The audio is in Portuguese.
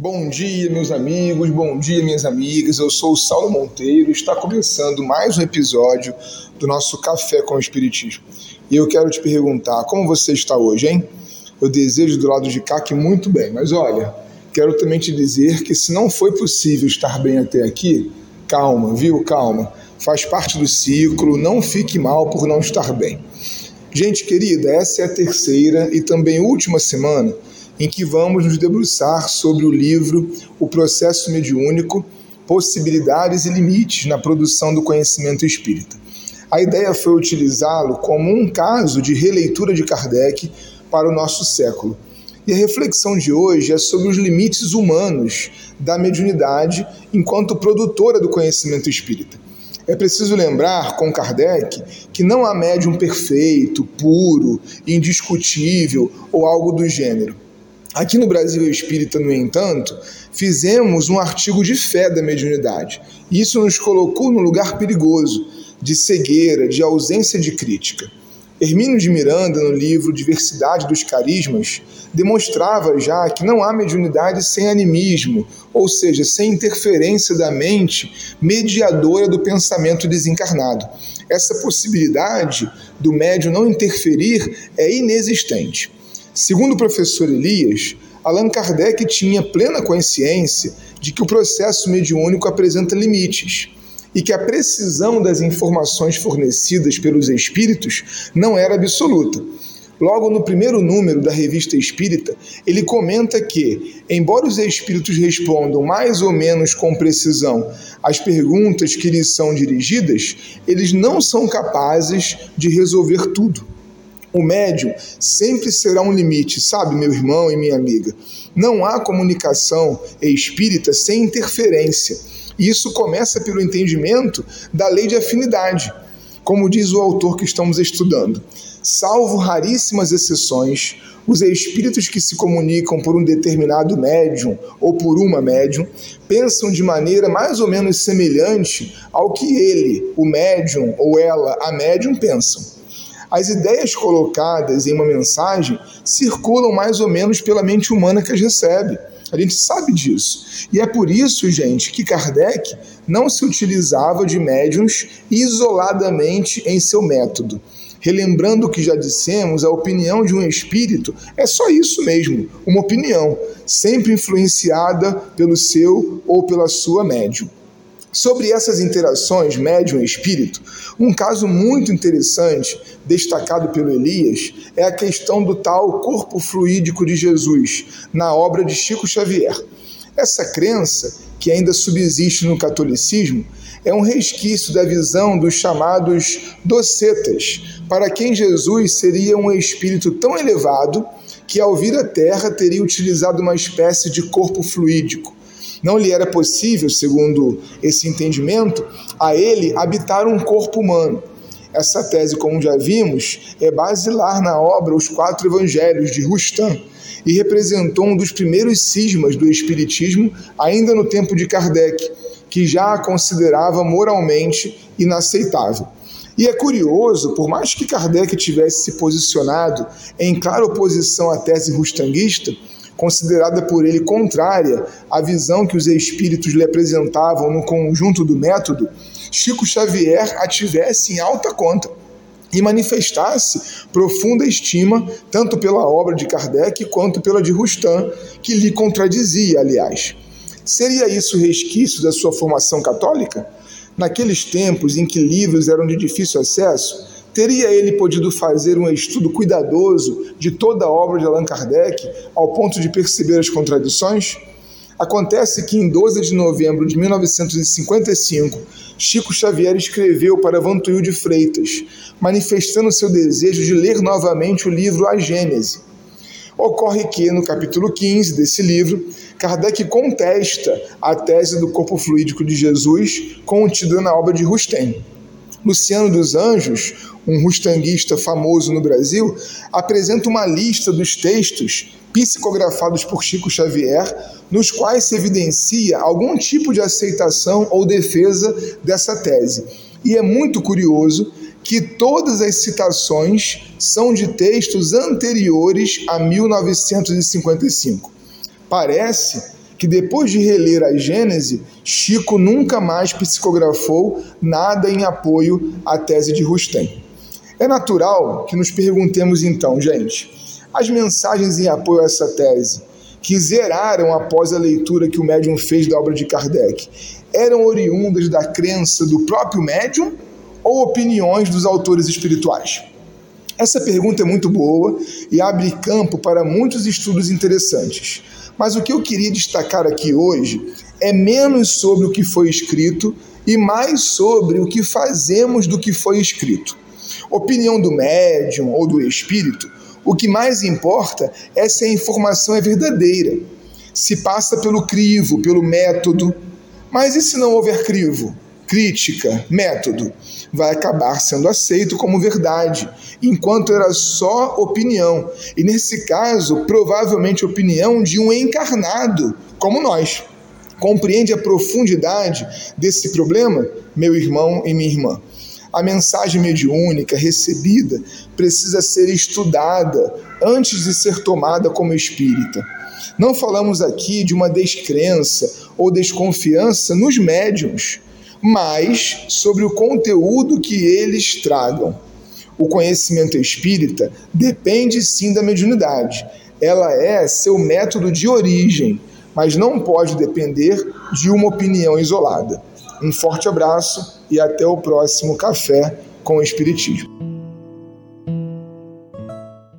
Bom dia, meus amigos, bom dia, minhas amigas. Eu sou o Saulo Monteiro está começando mais um episódio do nosso Café com o Espiritismo. E eu quero te perguntar como você está hoje, hein? Eu desejo do lado de cá que muito bem, mas olha, quero também te dizer que se não foi possível estar bem até aqui, calma, viu? Calma. Faz parte do ciclo, não fique mal por não estar bem. Gente querida, essa é a terceira e também última semana em que vamos nos debruçar sobre o livro O Processo Mediúnico, Possibilidades e Limites na Produção do Conhecimento Espírita. A ideia foi utilizá-lo como um caso de releitura de Kardec para o nosso século. E a reflexão de hoje é sobre os limites humanos da mediunidade enquanto produtora do conhecimento espírita. É preciso lembrar, com Kardec, que não há médium perfeito, puro, indiscutível ou algo do gênero. Aqui no Brasil Espírita, no entanto, fizemos um artigo de fé da mediunidade. Isso nos colocou num lugar perigoso, de cegueira, de ausência de crítica. Hermínio de Miranda, no livro Diversidade dos Carismas, demonstrava já que não há mediunidade sem animismo, ou seja, sem interferência da mente mediadora do pensamento desencarnado. Essa possibilidade do médium não interferir é inexistente. Segundo o professor Elias, Allan Kardec tinha plena consciência de que o processo mediúnico apresenta limites e que a precisão das informações fornecidas pelos espíritos não era absoluta. Logo no primeiro número da Revista Espírita, ele comenta que, embora os espíritos respondam mais ou menos com precisão às perguntas que lhes são dirigidas, eles não são capazes de resolver tudo. O médium sempre será um limite, sabe, meu irmão e minha amiga? Não há comunicação espírita sem interferência. E isso começa pelo entendimento da lei de afinidade, como diz o autor que estamos estudando. Salvo raríssimas exceções, os espíritos que se comunicam por um determinado médium ou por uma médium pensam de maneira mais ou menos semelhante ao que ele, o médium, ou ela, a médium, pensam. As ideias colocadas em uma mensagem circulam mais ou menos pela mente humana que as recebe. A gente sabe disso. E é por isso, gente, que Kardec não se utilizava de médiums isoladamente em seu método. Relembrando o que já dissemos, a opinião de um espírito é só isso mesmo, uma opinião, sempre influenciada pelo seu ou pela sua médium. Sobre essas interações médium e espírito, um caso muito interessante, destacado pelo Elias, é a questão do tal corpo fluídico de Jesus, na obra de Chico Xavier. Essa crença, que ainda subsiste no catolicismo, é um resquício da visão dos chamados docetas, para quem Jesus seria um espírito tão elevado que, ao vir à Terra, teria utilizado uma espécie de corpo fluídico não lhe era possível, segundo esse entendimento, a ele habitar um corpo humano. Essa tese, como já vimos, é basilar na obra Os Quatro Evangelhos de Rustam e representou um dos primeiros cismas do Espiritismo, ainda no tempo de Kardec, que já a considerava moralmente inaceitável. E é curioso, por mais que Kardec tivesse se posicionado em clara oposição à tese rustanguista, considerada por ele contrária à visão que os espíritos lhe apresentavam no conjunto do método, Chico Xavier a tivesse em alta conta e manifestasse profunda estima tanto pela obra de Kardec quanto pela de Rustam, que lhe contradizia, aliás. Seria isso resquício da sua formação católica? Naqueles tempos em que livros eram de difícil acesso, Teria ele podido fazer um estudo cuidadoso de toda a obra de Allan Kardec ao ponto de perceber as contradições? Acontece que em 12 de novembro de 1955, Chico Xavier escreveu para Vantuil de Freitas, manifestando seu desejo de ler novamente o livro A Gênese. Ocorre que, no capítulo 15 desse livro, Kardec contesta a tese do corpo fluídico de Jesus contida na obra de Rustem. Luciano dos Anjos, um rustanguista famoso no Brasil, apresenta uma lista dos textos psicografados por Chico Xavier, nos quais se evidencia algum tipo de aceitação ou defesa dessa tese. E é muito curioso que todas as citações são de textos anteriores a 1955. Parece que depois de reler a Gênese, Chico nunca mais psicografou nada em apoio à tese de Rustem. É natural que nos perguntemos então, gente, as mensagens em apoio a essa tese, que zeraram após a leitura que o médium fez da obra de Kardec, eram oriundas da crença do próprio médium ou opiniões dos autores espirituais? Essa pergunta é muito boa e abre campo para muitos estudos interessantes. Mas o que eu queria destacar aqui hoje é menos sobre o que foi escrito e mais sobre o que fazemos do que foi escrito. Opinião do médium ou do espírito, o que mais importa é se a informação é verdadeira, se passa pelo crivo, pelo método. Mas e se não houver crivo? Crítica, método, vai acabar sendo aceito como verdade, enquanto era só opinião. E nesse caso, provavelmente opinião de um encarnado, como nós. Compreende a profundidade desse problema, meu irmão e minha irmã? A mensagem mediúnica recebida precisa ser estudada antes de ser tomada como espírita. Não falamos aqui de uma descrença ou desconfiança nos médiums mas sobre o conteúdo que eles tragam. O conhecimento espírita depende sim da mediunidade. Ela é seu método de origem, mas não pode depender de uma opinião isolada. Um forte abraço e até o próximo Café com o Espiritismo.